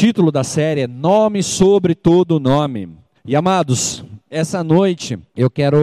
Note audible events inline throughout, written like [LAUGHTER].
título da série é Nome sobre todo nome. E amados, essa noite eu quero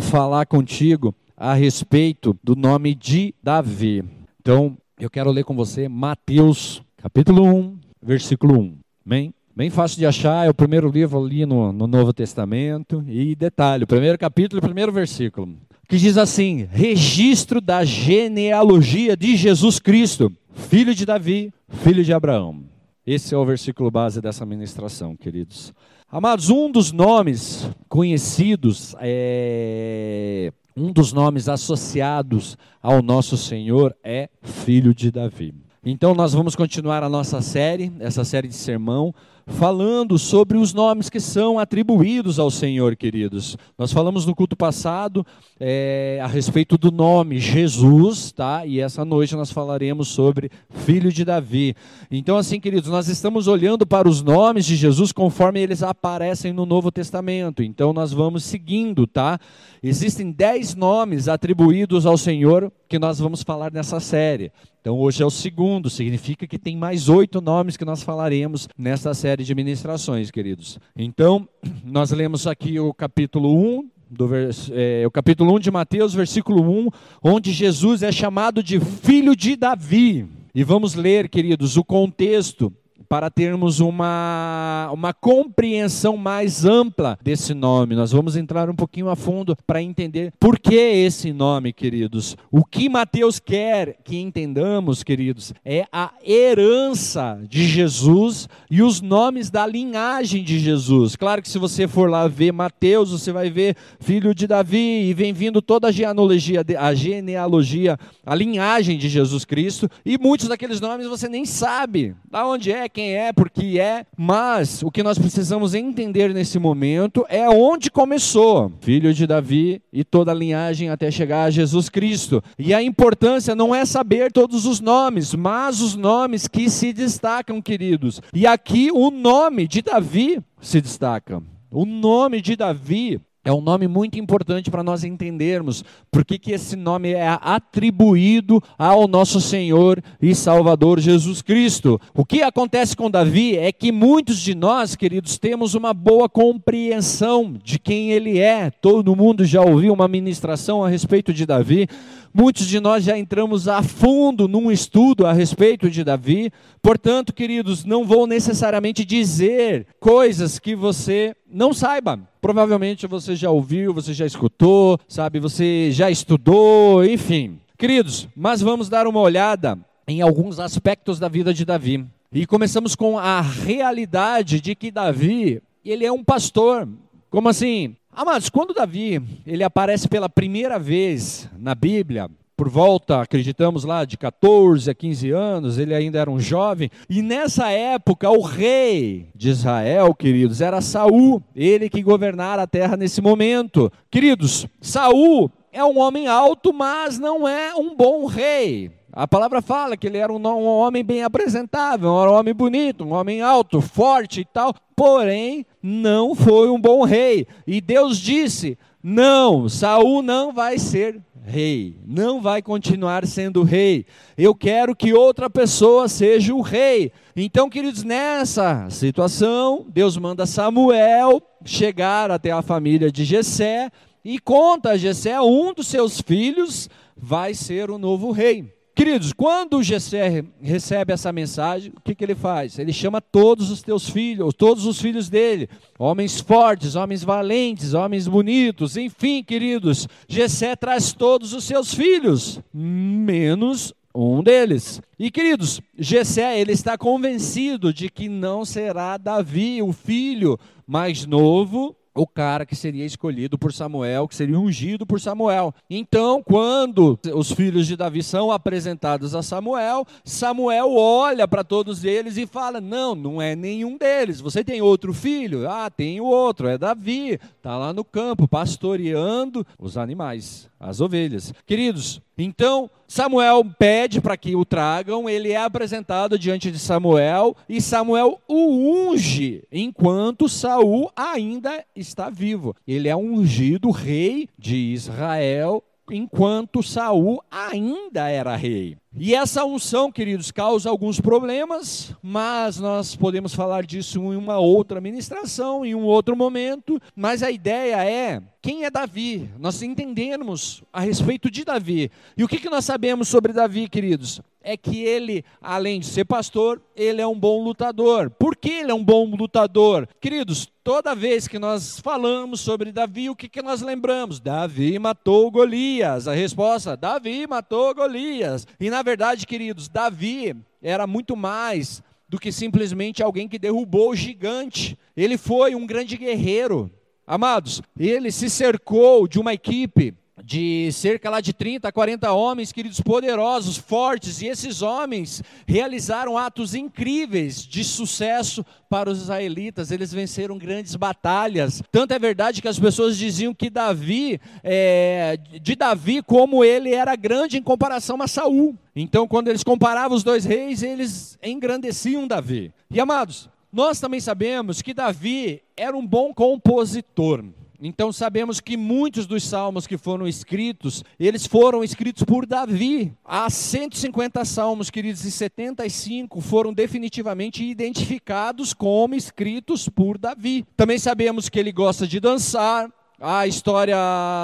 falar contigo a respeito do nome de Davi. Então, eu quero ler com você Mateus, capítulo 1, versículo 1. Amém? Bem fácil de achar, é o primeiro livro ali no, no Novo Testamento. E detalhe, o primeiro capítulo o primeiro versículo. Que diz assim: registro da genealogia de Jesus Cristo, filho de Davi, filho de Abraão. Esse é o versículo base dessa ministração, queridos. Amados, um dos nomes conhecidos, é, um dos nomes associados ao nosso Senhor é Filho de Davi. Então, nós vamos continuar a nossa série, essa série de sermão, falando sobre os nomes que são atribuídos ao Senhor, queridos. Nós falamos no culto passado é, a respeito do nome Jesus, tá? E essa noite nós falaremos sobre Filho de Davi. Então, assim, queridos, nós estamos olhando para os nomes de Jesus conforme eles aparecem no Novo Testamento. Então, nós vamos seguindo, tá? Existem dez nomes atribuídos ao Senhor que nós vamos falar nessa série. Então hoje é o segundo, significa que tem mais oito nomes que nós falaremos nessa série de ministrações, queridos. Então, [CLEARS THROAT] nós lemos aqui o capítulo 1, do é, o capítulo 1 de Mateus, versículo 1, onde Jesus é chamado de filho de Davi. E vamos ler, queridos, o contexto para termos uma, uma compreensão mais ampla desse nome. Nós vamos entrar um pouquinho a fundo para entender por que esse nome, queridos. O que Mateus quer que entendamos, queridos, é a herança de Jesus e os nomes da linhagem de Jesus. Claro que se você for lá ver Mateus, você vai ver filho de Davi e vem vindo toda a genealogia, a genealogia, a linhagem de Jesus Cristo e muitos daqueles nomes você nem sabe da onde é, quem é, porque é, mas o que nós precisamos entender nesse momento é onde começou, filho de Davi e toda a linhagem até chegar a Jesus Cristo. E a importância não é saber todos os nomes, mas os nomes que se destacam, queridos. E aqui o nome de Davi se destaca. O nome de Davi é um nome muito importante para nós entendermos por que, que esse nome é atribuído ao nosso Senhor e Salvador Jesus Cristo. O que acontece com Davi é que muitos de nós, queridos, temos uma boa compreensão de quem ele é. Todo mundo já ouviu uma ministração a respeito de Davi. Muitos de nós já entramos a fundo num estudo a respeito de Davi, portanto, queridos, não vou necessariamente dizer coisas que você não saiba. Provavelmente você já ouviu, você já escutou, sabe, você já estudou, enfim. Queridos, mas vamos dar uma olhada em alguns aspectos da vida de Davi. E começamos com a realidade de que Davi, ele é um pastor. Como assim? Amados, quando Davi ele aparece pela primeira vez na Bíblia, por volta, acreditamos lá, de 14 a 15 anos, ele ainda era um jovem, e nessa época o rei de Israel, queridos, era Saul, ele que governara a terra nesse momento. Queridos, Saul é um homem alto, mas não é um bom rei. A palavra fala que ele era um, um, homem bem apresentável, um homem bonito, um homem alto, forte e tal, porém não foi um bom rei. E Deus disse: "Não, Saul não vai ser rei, não vai continuar sendo rei. Eu quero que outra pessoa seja o rei." Então, queridos, nessa situação, Deus manda Samuel chegar até a família de Jessé e conta a Jessé um dos seus filhos vai ser o novo rei. Queridos, quando o Gessé recebe essa mensagem, o que, que ele faz? Ele chama todos os teus filhos, todos os filhos dele, homens fortes, homens valentes, homens bonitos, enfim, queridos. Gessé traz todos os seus filhos, menos um deles. E queridos, Gessé, ele está convencido de que não será Davi, o filho mais novo, o cara que seria escolhido por Samuel, que seria ungido por Samuel. Então, quando os filhos de Davi são apresentados a Samuel, Samuel olha para todos eles e fala: Não, não é nenhum deles. Você tem outro filho? Ah, tem o outro, é Davi. Está lá no campo, pastoreando os animais, as ovelhas. Queridos, então, Samuel pede para que o tragam, ele é apresentado diante de Samuel e Samuel o unge enquanto Saul ainda está vivo. Ele é ungido rei de Israel enquanto Saul ainda era rei. E essa unção, queridos, causa alguns problemas, mas nós podemos falar disso em uma outra ministração, em um outro momento. Mas a ideia é quem é Davi, nós entendemos a respeito de Davi. E o que, que nós sabemos sobre Davi, queridos? É que ele, além de ser pastor, ele é um bom lutador. Por que ele é um bom lutador? Queridos, toda vez que nós falamos sobre Davi, o que, que nós lembramos? Davi matou Golias. A resposta: Davi matou Golias. E na verdade, queridos, Davi era muito mais do que simplesmente alguém que derrubou o gigante. Ele foi um grande guerreiro. Amados, ele se cercou de uma equipe de cerca lá de 30 40 homens, queridos, poderosos, fortes, e esses homens realizaram atos incríveis de sucesso para os israelitas, eles venceram grandes batalhas, tanto é verdade que as pessoas diziam que Davi, é, de Davi, como ele era grande em comparação a Saul, então quando eles comparavam os dois reis, eles engrandeciam Davi, e amados, nós também sabemos que Davi era um bom compositor, então sabemos que muitos dos salmos que foram escritos, eles foram escritos por Davi. Há 150 salmos, queridos, e 75 foram definitivamente identificados como escritos por Davi. Também sabemos que ele gosta de dançar. A história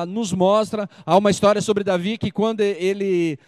nos mostra, há uma história sobre Davi que quando ele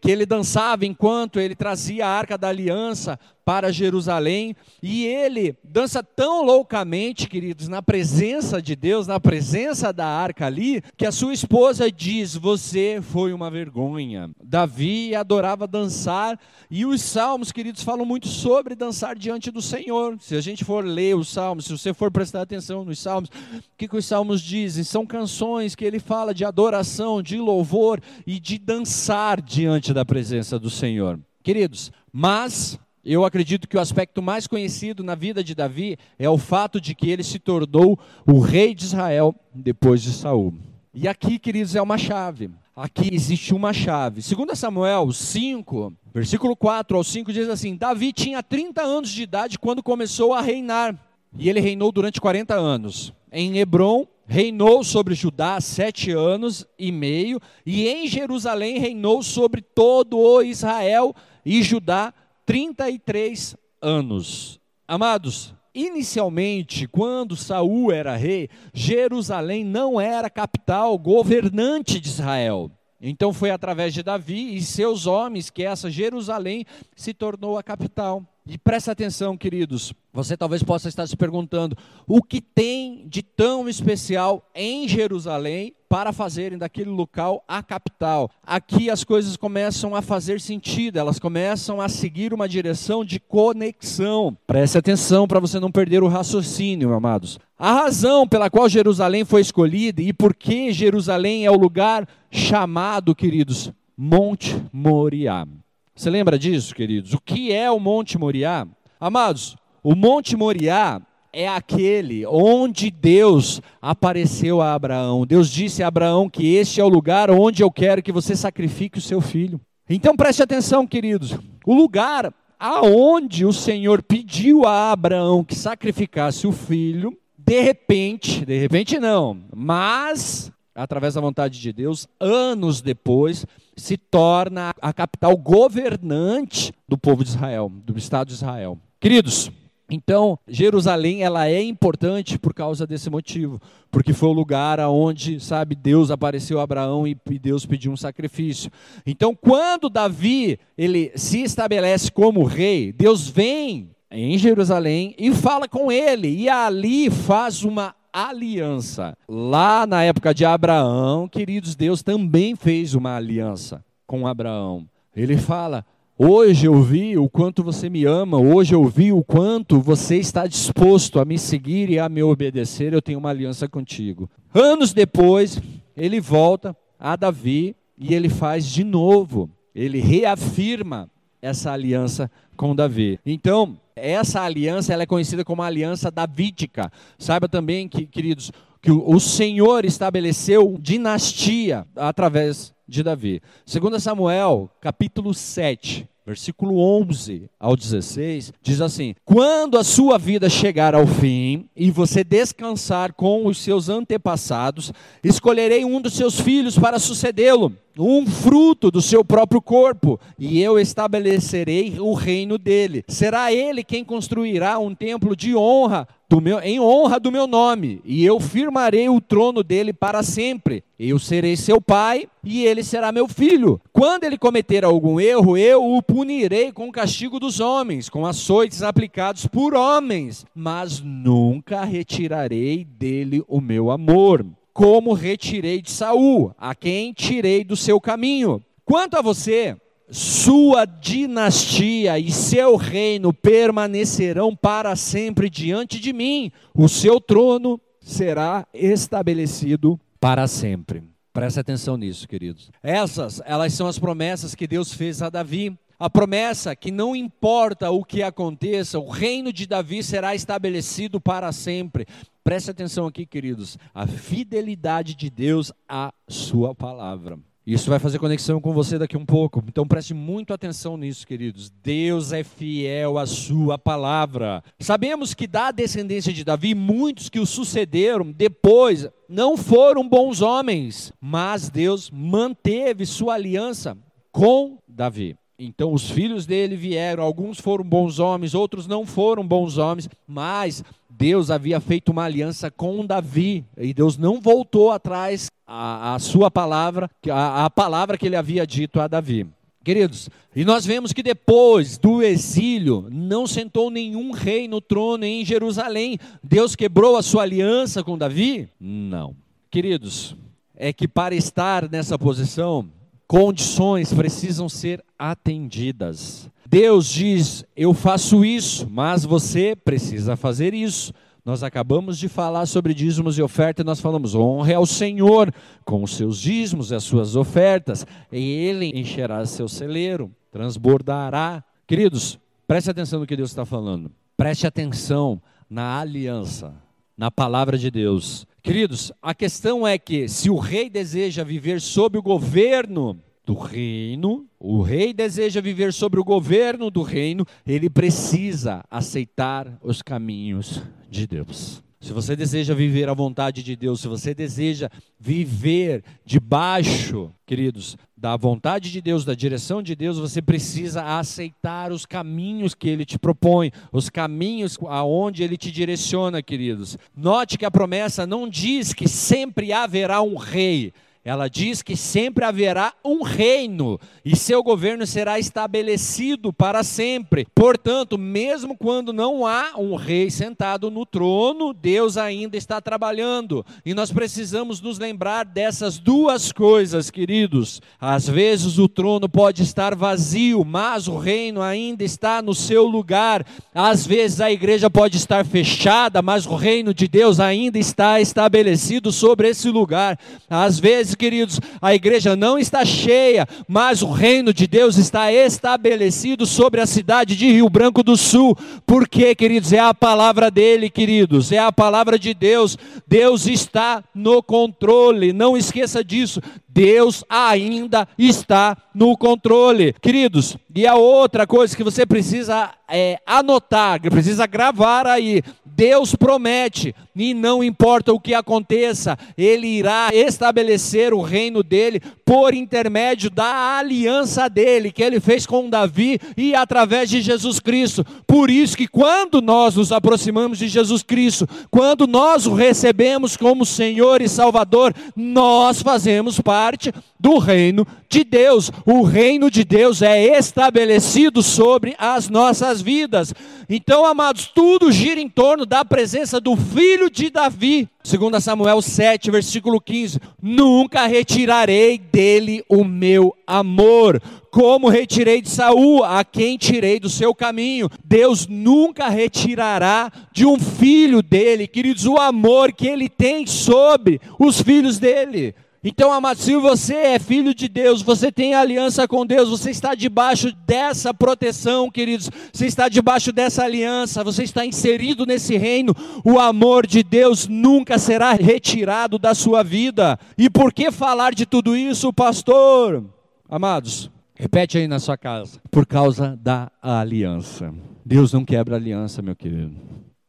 que ele dançava enquanto ele trazia a arca da aliança para Jerusalém, e ele dança tão loucamente, queridos, na presença de Deus, na presença da arca ali, que a sua esposa diz: Você foi uma vergonha. Davi adorava dançar, e os salmos, queridos, falam muito sobre dançar diante do Senhor. Se a gente for ler os salmos, se você for prestar atenção nos salmos, o que, que os salmos dizem? São canções que ele fala de adoração, de louvor e de dançar diante da presença do Senhor. Queridos, mas eu acredito que o aspecto mais conhecido na vida de Davi é o fato de que ele se tornou o rei de Israel depois de Saul. E aqui, queridos, é uma chave. Aqui existe uma chave. Segundo Samuel 5, versículo 4 ao 5 diz assim: Davi tinha 30 anos de idade quando começou a reinar, e ele reinou durante 40 anos. Em Hebron, reinou sobre Judá sete anos e meio, e em Jerusalém reinou sobre todo o Israel e Judá 33 anos. Amados, inicialmente, quando Saul era rei, Jerusalém não era capital governante de Israel. Então foi através de Davi e seus homens que essa Jerusalém se tornou a capital. E presta atenção, queridos. Você talvez possa estar se perguntando: o que tem de tão especial em Jerusalém para fazerem daquele local a capital? Aqui as coisas começam a fazer sentido, elas começam a seguir uma direção de conexão. Preste atenção para você não perder o raciocínio, amados. A razão pela qual Jerusalém foi escolhida e por que Jerusalém é o lugar chamado, queridos, Monte Moriá. Você lembra disso, queridos? O que é o Monte Moriá? Amados, o Monte Moriá é aquele onde Deus apareceu a Abraão. Deus disse a Abraão que este é o lugar onde eu quero que você sacrifique o seu filho. Então preste atenção, queridos. O lugar aonde o Senhor pediu a Abraão que sacrificasse o filho, de repente, de repente não, mas através da vontade de Deus, anos depois, se torna a capital governante do povo de Israel, do Estado de Israel. Queridos, então, Jerusalém ela é importante por causa desse motivo, porque foi o lugar aonde, sabe, Deus apareceu a Abraão e, Deus pediu um sacrifício. Então, quando Davi ele se estabelece como rei, Deus vem em Jerusalém e fala com ele e ali faz uma aliança. Lá na época de Abraão, queridos, Deus também fez uma aliança com Abraão. Ele fala: Hoje eu vi o quanto você me ama, hoje eu vi o quanto você está disposto a me seguir e a me obedecer, eu tenho uma aliança contigo. Anos depois, ele volta a Davi e ele faz de novo, ele reafirma essa aliança com Davi. Então, essa aliança ela é conhecida como a aliança davídica. Saiba também que, queridos, que o Senhor estabeleceu dinastia através de Davi. Segundo Samuel, capítulo 7, versículo 11 ao 16, diz assim: Quando a sua vida chegar ao fim e você descansar com os seus antepassados, escolherei um dos seus filhos para sucedê-lo um fruto do seu próprio corpo, e eu estabelecerei o reino dele. Será ele quem construirá um templo de honra meu, em honra do meu nome, e eu firmarei o trono dele para sempre. Eu serei seu pai e ele será meu filho. Quando ele cometer algum erro, eu o punirei com o castigo dos homens, com açoites aplicados por homens, mas nunca retirarei dele o meu amor como retirei de Saul, a quem tirei do seu caminho. Quanto a você, sua dinastia e seu reino permanecerão para sempre diante de mim. O seu trono será estabelecido para sempre. Preste atenção nisso, queridos. Essas, elas são as promessas que Deus fez a Davi. A promessa que não importa o que aconteça, o reino de Davi será estabelecido para sempre. Preste atenção aqui, queridos. A fidelidade de Deus à sua palavra. Isso vai fazer conexão com você daqui um pouco. Então preste muito atenção nisso, queridos. Deus é fiel à sua palavra. Sabemos que da descendência de Davi, muitos que o sucederam depois não foram bons homens, mas Deus manteve sua aliança com Davi. Então os filhos dele vieram, alguns foram bons homens, outros não foram bons homens, mas Deus havia feito uma aliança com Davi e Deus não voltou atrás a, a sua palavra, a, a palavra que ele havia dito a Davi. Queridos, e nós vemos que depois do exílio não sentou nenhum rei no trono em Jerusalém. Deus quebrou a sua aliança com Davi? Não. Queridos, é que para estar nessa posição, condições precisam ser atendidas. Deus diz: Eu faço isso, mas você precisa fazer isso. Nós acabamos de falar sobre dízimos e ofertas e nós falamos: honre ao Senhor com os seus dízimos e as suas ofertas, e Ele encherá seu celeiro, transbordará. Queridos, preste atenção no que Deus está falando. Preste atenção na aliança, na palavra de Deus. Queridos, a questão é que se o rei deseja viver sob o governo do reino, o rei deseja viver sobre o governo do reino, ele precisa aceitar os caminhos de Deus. Se você deseja viver a vontade de Deus, se você deseja viver debaixo, queridos, da vontade de Deus, da direção de Deus, você precisa aceitar os caminhos que ele te propõe, os caminhos aonde ele te direciona, queridos. Note que a promessa não diz que sempre haverá um rei, ela diz que sempre haverá um reino e seu governo será estabelecido para sempre. Portanto, mesmo quando não há um rei sentado no trono, Deus ainda está trabalhando. E nós precisamos nos lembrar dessas duas coisas, queridos. Às vezes o trono pode estar vazio, mas o reino ainda está no seu lugar. Às vezes a igreja pode estar fechada, mas o reino de Deus ainda está estabelecido sobre esse lugar. Às vezes queridos, a igreja não está cheia, mas o reino de Deus está estabelecido sobre a cidade de Rio Branco do Sul. Porque, queridos, é a palavra dele, queridos, é a palavra de Deus. Deus está no controle, não esqueça disso. Deus ainda está no controle. Queridos, e a outra coisa que você precisa é, anotar, precisa gravar aí: Deus promete, e não importa o que aconteça, Ele irá estabelecer o reino dele por intermédio da aliança dele, que ele fez com Davi e através de Jesus Cristo. Por isso que quando nós nos aproximamos de Jesus Cristo, quando nós o recebemos como Senhor e Salvador, nós fazemos parte do reino de Deus. O reino de Deus é estabelecido sobre as nossas vidas. Então, amados, tudo gira em torno da presença do filho de Davi. Segundo Samuel 7, versículo 15: Nunca retirarei dele o meu amor, como retirei de Saul, a quem tirei do seu caminho. Deus nunca retirará de um filho dele, queridos, o amor que ele tem sobre os filhos dele. Então, amado, se você é filho de Deus, você tem aliança com Deus, você está debaixo dessa proteção, queridos, você está debaixo dessa aliança, você está inserido nesse reino, o amor de Deus nunca será retirado da sua vida. E por que falar de tudo isso, pastor? Amados, repete aí na sua casa, por causa da aliança. Deus não quebra aliança, meu querido.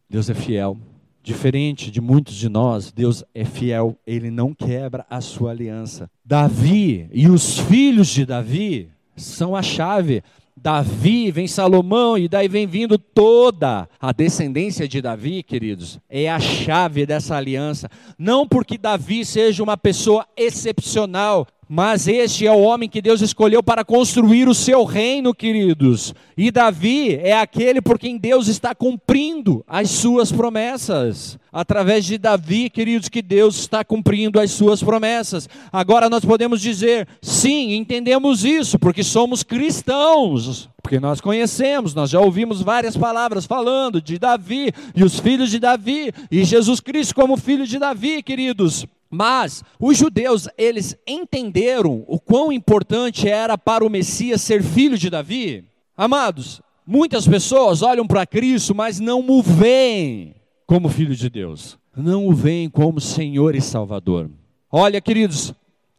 Deus é fiel. Diferente de muitos de nós, Deus é fiel, ele não quebra a sua aliança. Davi e os filhos de Davi são a chave. Davi, vem Salomão, e daí vem vindo toda a descendência de Davi, queridos, é a chave dessa aliança. Não porque Davi seja uma pessoa excepcional, mas este é o homem que Deus escolheu para construir o seu reino, queridos. E Davi é aquele por quem Deus está cumprindo as suas promessas. Através de Davi, queridos, que Deus está cumprindo as suas promessas. Agora nós podemos dizer, sim, entendemos isso, porque somos cristãos. Porque nós conhecemos, nós já ouvimos várias palavras falando de Davi e os filhos de Davi, e Jesus Cristo como filho de Davi, queridos. Mas os judeus, eles entenderam o quão importante era para o Messias ser filho de Davi. Amados, muitas pessoas olham para Cristo, mas não o veem como filho de Deus. Não o veem como Senhor e Salvador. Olha, queridos,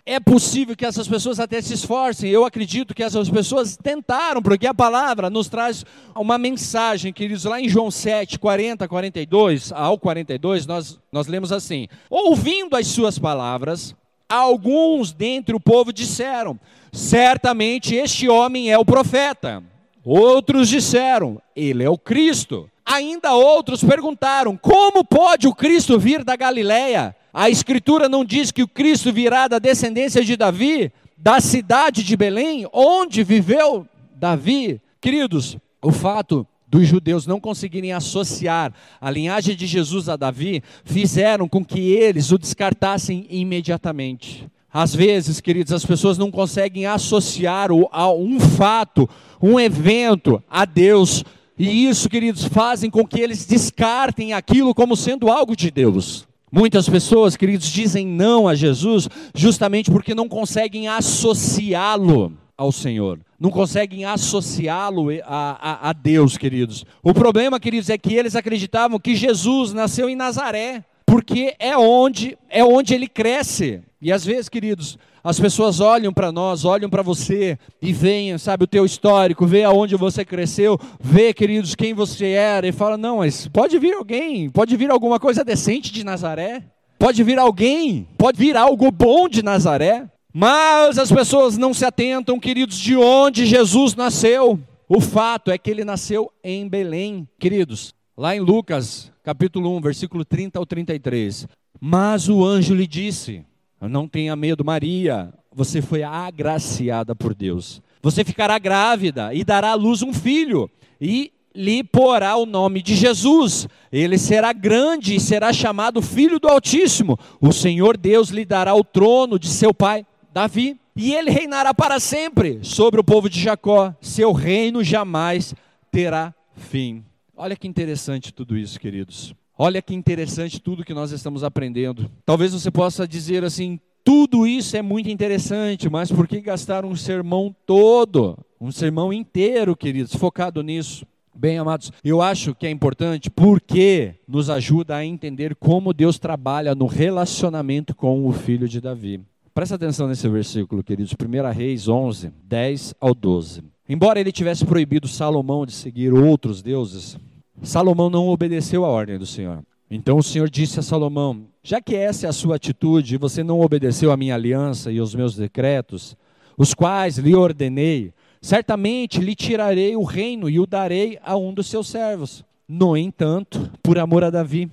é possível que essas pessoas até se esforcem. Eu acredito que essas pessoas tentaram, porque a palavra nos traz uma mensagem, queridos, lá em João 7, 40, 42 ao 42, nós, nós lemos assim: Ouvindo as suas palavras, alguns dentre o povo disseram: Certamente este homem é o profeta. Outros disseram: Ele é o Cristo. Ainda outros perguntaram: Como pode o Cristo vir da Galileia? A Escritura não diz que o Cristo virá da descendência de Davi, da cidade de Belém, onde viveu Davi. Queridos, o fato dos judeus não conseguirem associar a linhagem de Jesus a Davi, fizeram com que eles o descartassem imediatamente. Às vezes, queridos, as pessoas não conseguem associar um fato, um evento a Deus. E isso, queridos, fazem com que eles descartem aquilo como sendo algo de Deus. Muitas pessoas, queridos, dizem não a Jesus justamente porque não conseguem associá-lo ao Senhor, não conseguem associá-lo a, a, a, Deus, queridos. O problema, queridos, é que eles acreditavam que Jesus nasceu em Nazaré, porque é onde é onde ele cresce. E às vezes, queridos, as pessoas olham para nós, olham para você e veem, sabe, o teu histórico, vê aonde você cresceu, vê, queridos, quem você era e fala: "Não, mas pode vir alguém, pode vir alguma coisa decente de Nazaré? Pode vir alguém, pode vir algo bom de Nazaré?" Mas as pessoas não se atentam, queridos, de onde Jesus nasceu. O fato é que ele nasceu em Belém, queridos. Lá em Lucas, capítulo 1, versículo 30 ao 33. Mas o anjo lhe disse: não tenha medo, Maria, você foi agraciada por Deus. Você ficará grávida e dará à luz um filho, e lhe porá o nome de Jesus. Ele será grande e será chamado Filho do Altíssimo. O Senhor Deus lhe dará o trono de seu pai Davi, e ele reinará para sempre sobre o povo de Jacó. Seu reino jamais terá fim. Olha que interessante tudo isso, queridos. Olha que interessante tudo que nós estamos aprendendo. Talvez você possa dizer assim: tudo isso é muito interessante, mas por que gastar um sermão todo, um sermão inteiro, queridos, focado nisso? Bem, amados, eu acho que é importante porque nos ajuda a entender como Deus trabalha no relacionamento com o filho de Davi. Presta atenção nesse versículo, queridos, 1 Reis 11, 10 ao 12. Embora ele tivesse proibido Salomão de seguir outros deuses, Salomão não obedeceu à ordem do Senhor. Então o Senhor disse a Salomão: Já que essa é a sua atitude, você não obedeceu à minha aliança e aos meus decretos, os quais lhe ordenei, certamente lhe tirarei o reino e o darei a um dos seus servos. No entanto, por amor a Davi,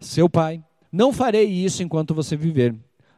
seu pai, não farei isso enquanto você viver.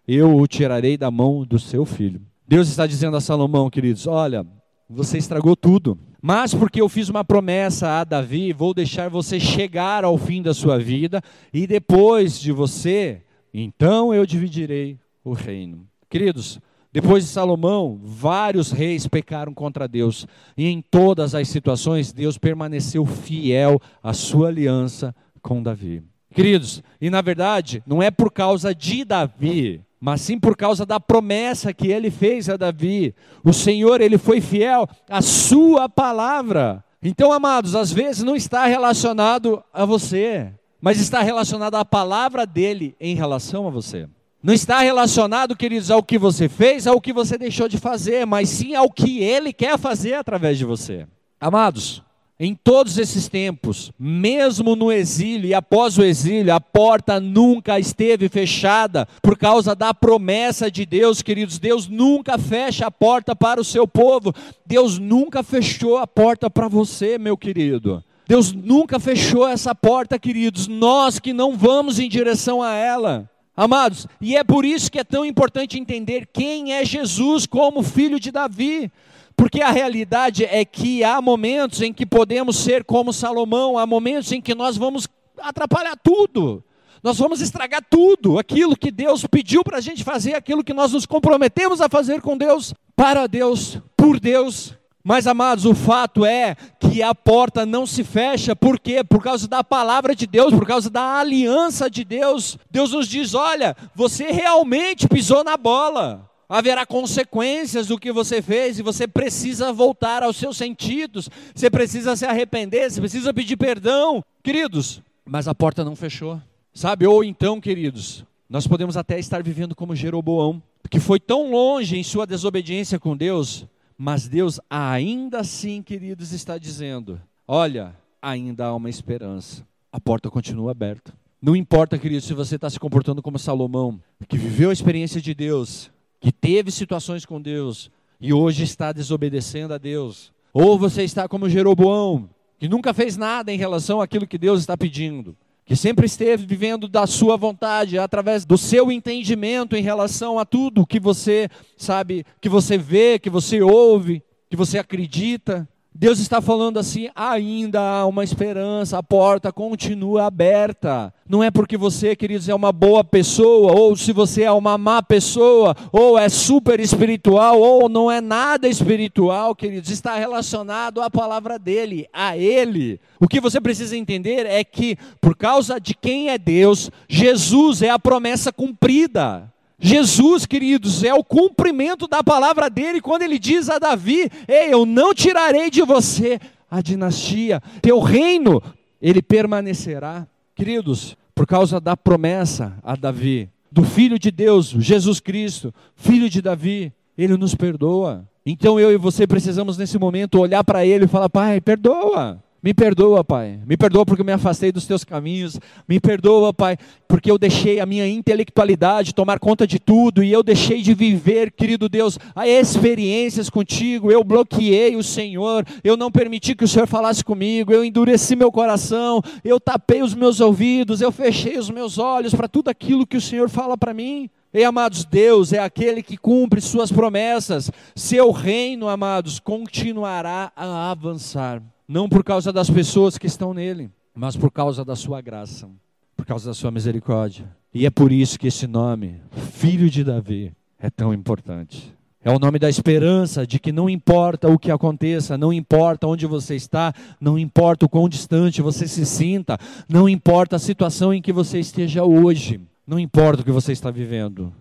Eu o tirarei da mão do seu filho. Deus está dizendo a Salomão, queridos: Olha, você estragou tudo. Mas porque eu fiz uma promessa a Davi, vou deixar você chegar ao fim da sua vida, e depois de você, então eu dividirei o reino. Queridos, depois de Salomão, vários reis pecaram contra Deus, e em todas as situações, Deus permaneceu fiel à sua aliança com Davi. Queridos, e na verdade, não é por causa de Davi mas sim por causa da promessa que ele fez a Davi. O Senhor, ele foi fiel à sua palavra. Então, amados, às vezes não está relacionado a você, mas está relacionado à palavra dele em relação a você. Não está relacionado, queridos, ao que você fez, ao que você deixou de fazer, mas sim ao que ele quer fazer através de você. Amados, em todos esses tempos, mesmo no exílio e após o exílio, a porta nunca esteve fechada por causa da promessa de Deus, queridos. Deus nunca fecha a porta para o seu povo. Deus nunca fechou a porta para você, meu querido. Deus nunca fechou essa porta, queridos. Nós que não vamos em direção a ela. Amados, e é por isso que é tão importante entender quem é Jesus como filho de Davi. Porque a realidade é que há momentos em que podemos ser como Salomão, há momentos em que nós vamos atrapalhar tudo, nós vamos estragar tudo, aquilo que Deus pediu para a gente fazer, aquilo que nós nos comprometemos a fazer com Deus, para Deus, por Deus. Mas, amados, o fato é que a porta não se fecha, por quê? Por causa da palavra de Deus, por causa da aliança de Deus. Deus nos diz: olha, você realmente pisou na bola haverá consequências do que você fez e você precisa voltar aos seus sentidos, você precisa se arrepender, você precisa pedir perdão, queridos. Mas a porta não fechou, sabe? Ou então, queridos, nós podemos até estar vivendo como Jeroboão, que foi tão longe em sua desobediência com Deus, mas Deus ainda assim, queridos, está dizendo: olha, ainda há uma esperança, a porta continua aberta. Não importa, queridos, se você está se comportando como Salomão, que viveu a experiência de Deus, que teve situações com Deus e hoje está desobedecendo a Deus. Ou você está como Jeroboão, que nunca fez nada em relação àquilo que Deus está pedindo, que sempre esteve vivendo da sua vontade, através do seu entendimento em relação a tudo que você sabe, que você vê, que você ouve, que você acredita. Deus está falando assim: ainda há uma esperança, a porta continua aberta. Não é porque você, queridos, é uma boa pessoa, ou se você é uma má pessoa, ou é super espiritual, ou não é nada espiritual, queridos, está relacionado à palavra dele, a ele. O que você precisa entender é que, por causa de quem é Deus, Jesus é a promessa cumprida. Jesus, queridos, é o cumprimento da palavra dele quando ele diz a Davi: Ei, eu não tirarei de você a dinastia, teu reino, ele permanecerá. Queridos, por causa da promessa a Davi, do Filho de Deus, Jesus Cristo, Filho de Davi, ele nos perdoa. Então eu e você precisamos nesse momento olhar para ele e falar: Pai, perdoa. Me perdoa, Pai. Me perdoa porque eu me afastei dos teus caminhos. Me perdoa, Pai, porque eu deixei a minha intelectualidade tomar conta de tudo e eu deixei de viver, querido Deus, as experiências contigo. Eu bloqueei o Senhor. Eu não permiti que o Senhor falasse comigo. Eu endureci meu coração. Eu tapei os meus ouvidos. Eu fechei os meus olhos para tudo aquilo que o Senhor fala para mim. E amados, Deus é aquele que cumpre suas promessas. Seu reino, amados, continuará a avançar não por causa das pessoas que estão nele, mas por causa da sua graça, por causa da sua misericórdia. E é por isso que esse nome, Filho de Davi, é tão importante. É o nome da esperança de que não importa o que aconteça, não importa onde você está, não importa o quão distante você se sinta, não importa a situação em que você esteja hoje, não importa o que você está vivendo.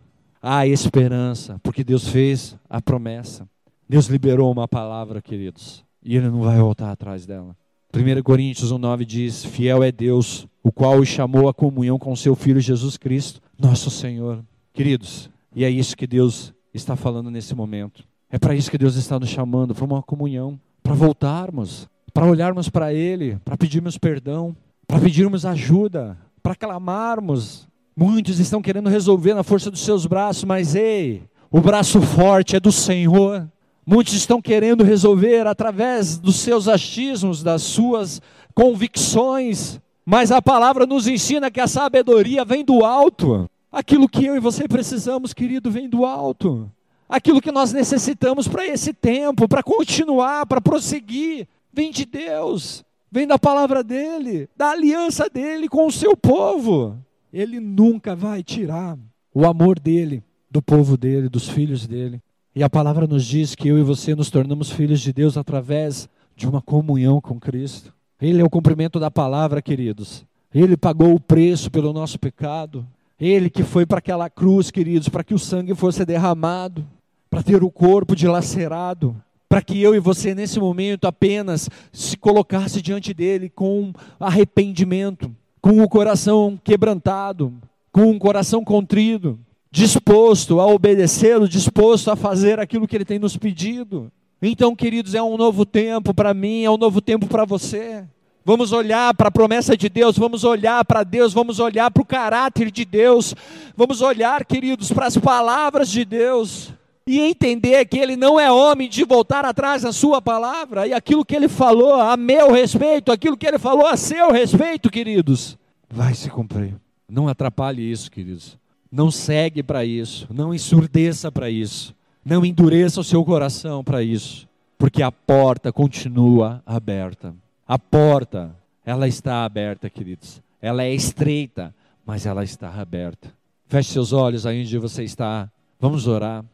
Há esperança, porque Deus fez a promessa. Deus liberou uma palavra, queridos e ele não vai voltar atrás dela. 1 Coríntios 1,9 diz: Fiel é Deus, o qual o chamou à comunhão com seu Filho Jesus Cristo, nosso Senhor. Queridos, e é isso que Deus está falando nesse momento. É para isso que Deus está nos chamando, para uma comunhão, para voltarmos, para olharmos para Ele, para pedirmos perdão, para pedirmos ajuda, para clamarmos. Muitos estão querendo resolver na força dos seus braços, mas ei, o braço forte é do Senhor. Muitos estão querendo resolver através dos seus achismos, das suas convicções, mas a palavra nos ensina que a sabedoria vem do alto. Aquilo que eu e você precisamos, querido, vem do alto. Aquilo que nós necessitamos para esse tempo, para continuar, para prosseguir, vem de Deus, vem da palavra dele, da aliança dele com o seu povo. Ele nunca vai tirar o amor dele, do povo dele, dos filhos dele. E a palavra nos diz que eu e você nos tornamos filhos de Deus através de uma comunhão com Cristo. Ele é o cumprimento da palavra, queridos. Ele pagou o preço pelo nosso pecado. Ele que foi para aquela cruz, queridos, para que o sangue fosse derramado, para ter o corpo dilacerado, para que eu e você nesse momento apenas se colocasse diante dele com arrependimento, com o coração quebrantado, com um coração contrido, disposto a obedecê-lo, disposto a fazer aquilo que ele tem nos pedido. Então, queridos, é um novo tempo para mim, é um novo tempo para você. Vamos olhar para a promessa de Deus, vamos olhar para Deus, vamos olhar para o caráter de Deus, vamos olhar, queridos, para as palavras de Deus e entender que Ele não é homem de voltar atrás na Sua palavra e aquilo que Ele falou a meu respeito, aquilo que Ele falou a seu respeito, queridos, vai se cumprir. Não atrapalhe isso, queridos. Não segue para isso, não ensurdeça para isso, não endureça o seu coração para isso, porque a porta continua aberta. A porta, ela está aberta, queridos. Ela é estreita, mas ela está aberta. Feche seus olhos aí onde você está. Vamos orar.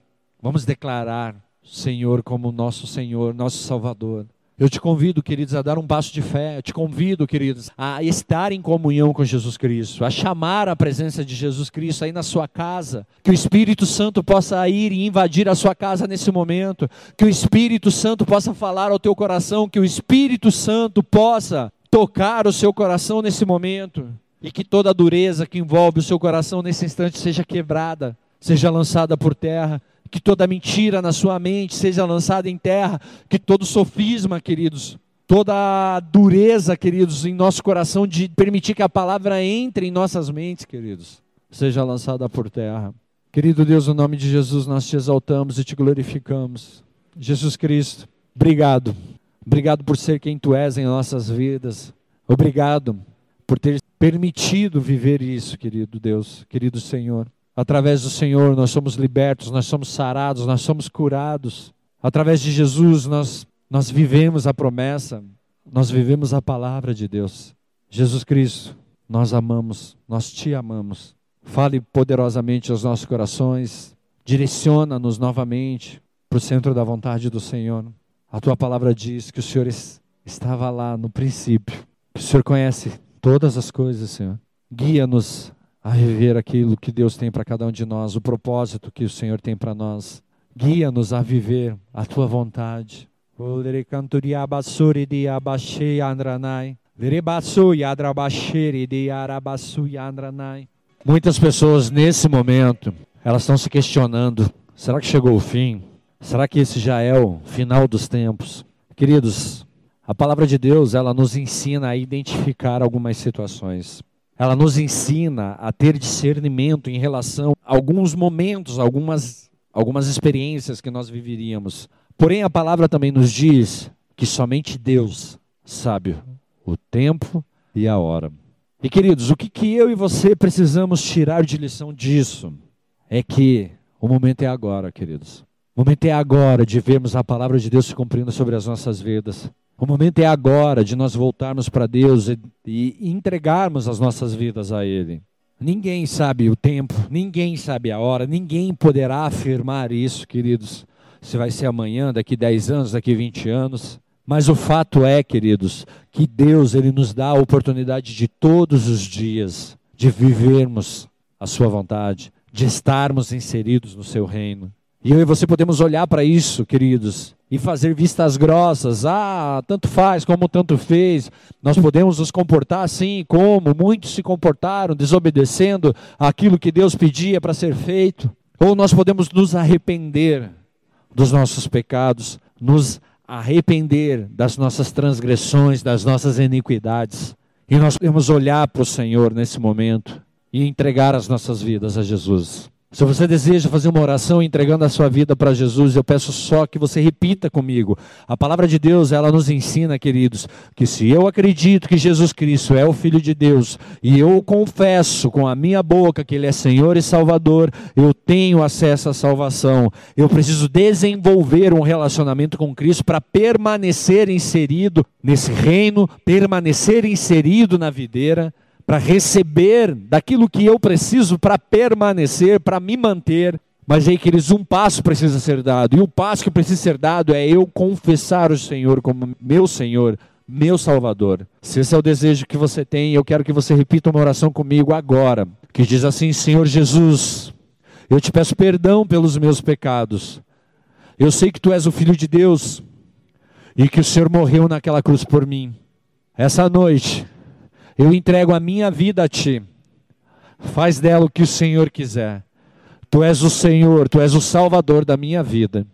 Vamos declarar Senhor como nosso Senhor, nosso Salvador. Eu te convido, queridos, a dar um passo de fé. Eu te convido, queridos, a estar em comunhão com Jesus Cristo, a chamar a presença de Jesus Cristo aí na sua casa. Que o Espírito Santo possa ir e invadir a sua casa nesse momento. Que o Espírito Santo possa falar ao teu coração. Que o Espírito Santo possa tocar o seu coração nesse momento. E que toda a dureza que envolve o seu coração nesse instante seja quebrada, seja lançada por terra que toda mentira na sua mente seja lançada em terra, que todo sofisma, queridos, toda dureza, queridos, em nosso coração de permitir que a palavra entre em nossas mentes, queridos, seja lançada por terra. Querido Deus, no nome de Jesus, nós te exaltamos e te glorificamos. Jesus Cristo, obrigado. Obrigado por ser quem tu és em nossas vidas. Obrigado por ter permitido viver isso, querido Deus, querido Senhor. Através do Senhor nós somos libertos, nós somos sarados, nós somos curados. Através de Jesus nós, nós vivemos a promessa, nós vivemos a palavra de Deus. Jesus Cristo, nós amamos, nós te amamos. Fale poderosamente aos nossos corações, direciona-nos novamente para o centro da vontade do Senhor. A tua palavra diz que o Senhor estava lá no princípio, o Senhor conhece todas as coisas, Senhor. Guia-nos a viver aquilo que Deus tem para cada um de nós, o propósito que o Senhor tem para nós. Guia-nos a viver a tua vontade. Muitas pessoas nesse momento, elas estão se questionando: será que chegou o fim? Será que esse já é o final dos tempos? Queridos, a palavra de Deus, ela nos ensina a identificar algumas situações. Ela nos ensina a ter discernimento em relação a alguns momentos, algumas, algumas experiências que nós viveríamos. Porém, a palavra também nos diz que somente Deus sabe o tempo e a hora. E queridos, o que, que eu e você precisamos tirar de lição disso é que o momento é agora, queridos. O momento é agora de vermos a palavra de Deus se cumprindo sobre as nossas vidas. O momento é agora de nós voltarmos para Deus e, e entregarmos as nossas vidas a Ele. Ninguém sabe o tempo, ninguém sabe a hora, ninguém poderá afirmar isso, queridos. Se vai ser amanhã, daqui 10 anos, daqui 20 anos. Mas o fato é, queridos, que Deus ele nos dá a oportunidade de todos os dias de vivermos a sua vontade, de estarmos inseridos no seu reino. E eu e você podemos olhar para isso, queridos, e fazer vistas grossas. Ah, tanto faz como tanto fez. Nós podemos nos comportar assim como muitos se comportaram, desobedecendo aquilo que Deus pedia para ser feito. Ou nós podemos nos arrepender dos nossos pecados, nos arrepender das nossas transgressões, das nossas iniquidades. E nós podemos olhar para o Senhor nesse momento e entregar as nossas vidas a Jesus. Se você deseja fazer uma oração entregando a sua vida para Jesus, eu peço só que você repita comigo. A palavra de Deus, ela nos ensina, queridos, que se eu acredito que Jesus Cristo é o Filho de Deus e eu confesso com a minha boca que Ele é Senhor e Salvador, eu tenho acesso à salvação. Eu preciso desenvolver um relacionamento com Cristo para permanecer inserido nesse reino, permanecer inserido na videira para receber daquilo que eu preciso para permanecer, para me manter. Mas aí, queridos, um passo precisa ser dado. E o passo que precisa ser dado é eu confessar o Senhor como meu Senhor, meu Salvador. Se esse é o desejo que você tem, eu quero que você repita uma oração comigo agora, que diz assim: Senhor Jesus, eu te peço perdão pelos meus pecados. Eu sei que tu és o filho de Deus e que o Senhor morreu naquela cruz por mim. Essa noite eu entrego a minha vida a ti. Faz dela o que o Senhor quiser. Tu és o Senhor, tu és o Salvador da minha vida.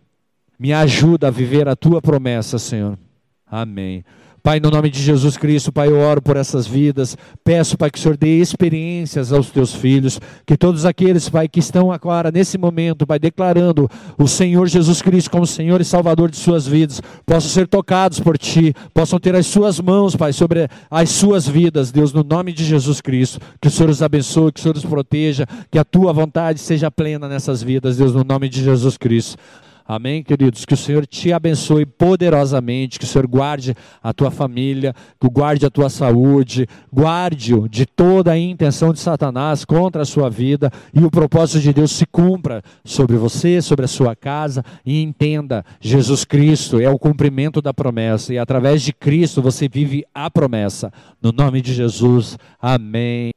Me ajuda a viver a tua promessa, Senhor. Amém. Pai, no nome de Jesus Cristo, Pai, eu oro por essas vidas. Peço, Pai, que o Senhor dê experiências aos teus filhos. Que todos aqueles, Pai, que estão agora, nesse momento, Pai, declarando o Senhor Jesus Cristo como Senhor e Salvador de suas vidas, possam ser tocados por Ti, possam ter as Suas mãos, Pai, sobre as suas vidas, Deus, no nome de Jesus Cristo. Que o Senhor os abençoe, que o Senhor os proteja, que a Tua vontade seja plena nessas vidas, Deus, no nome de Jesus Cristo. Amém, queridos? Que o Senhor te abençoe poderosamente, que o Senhor guarde a tua família, que guarde a tua saúde, guarde-o de toda a intenção de Satanás contra a sua vida e o propósito de Deus se cumpra sobre você, sobre a sua casa e entenda: Jesus Cristo é o cumprimento da promessa e através de Cristo você vive a promessa. No nome de Jesus, amém.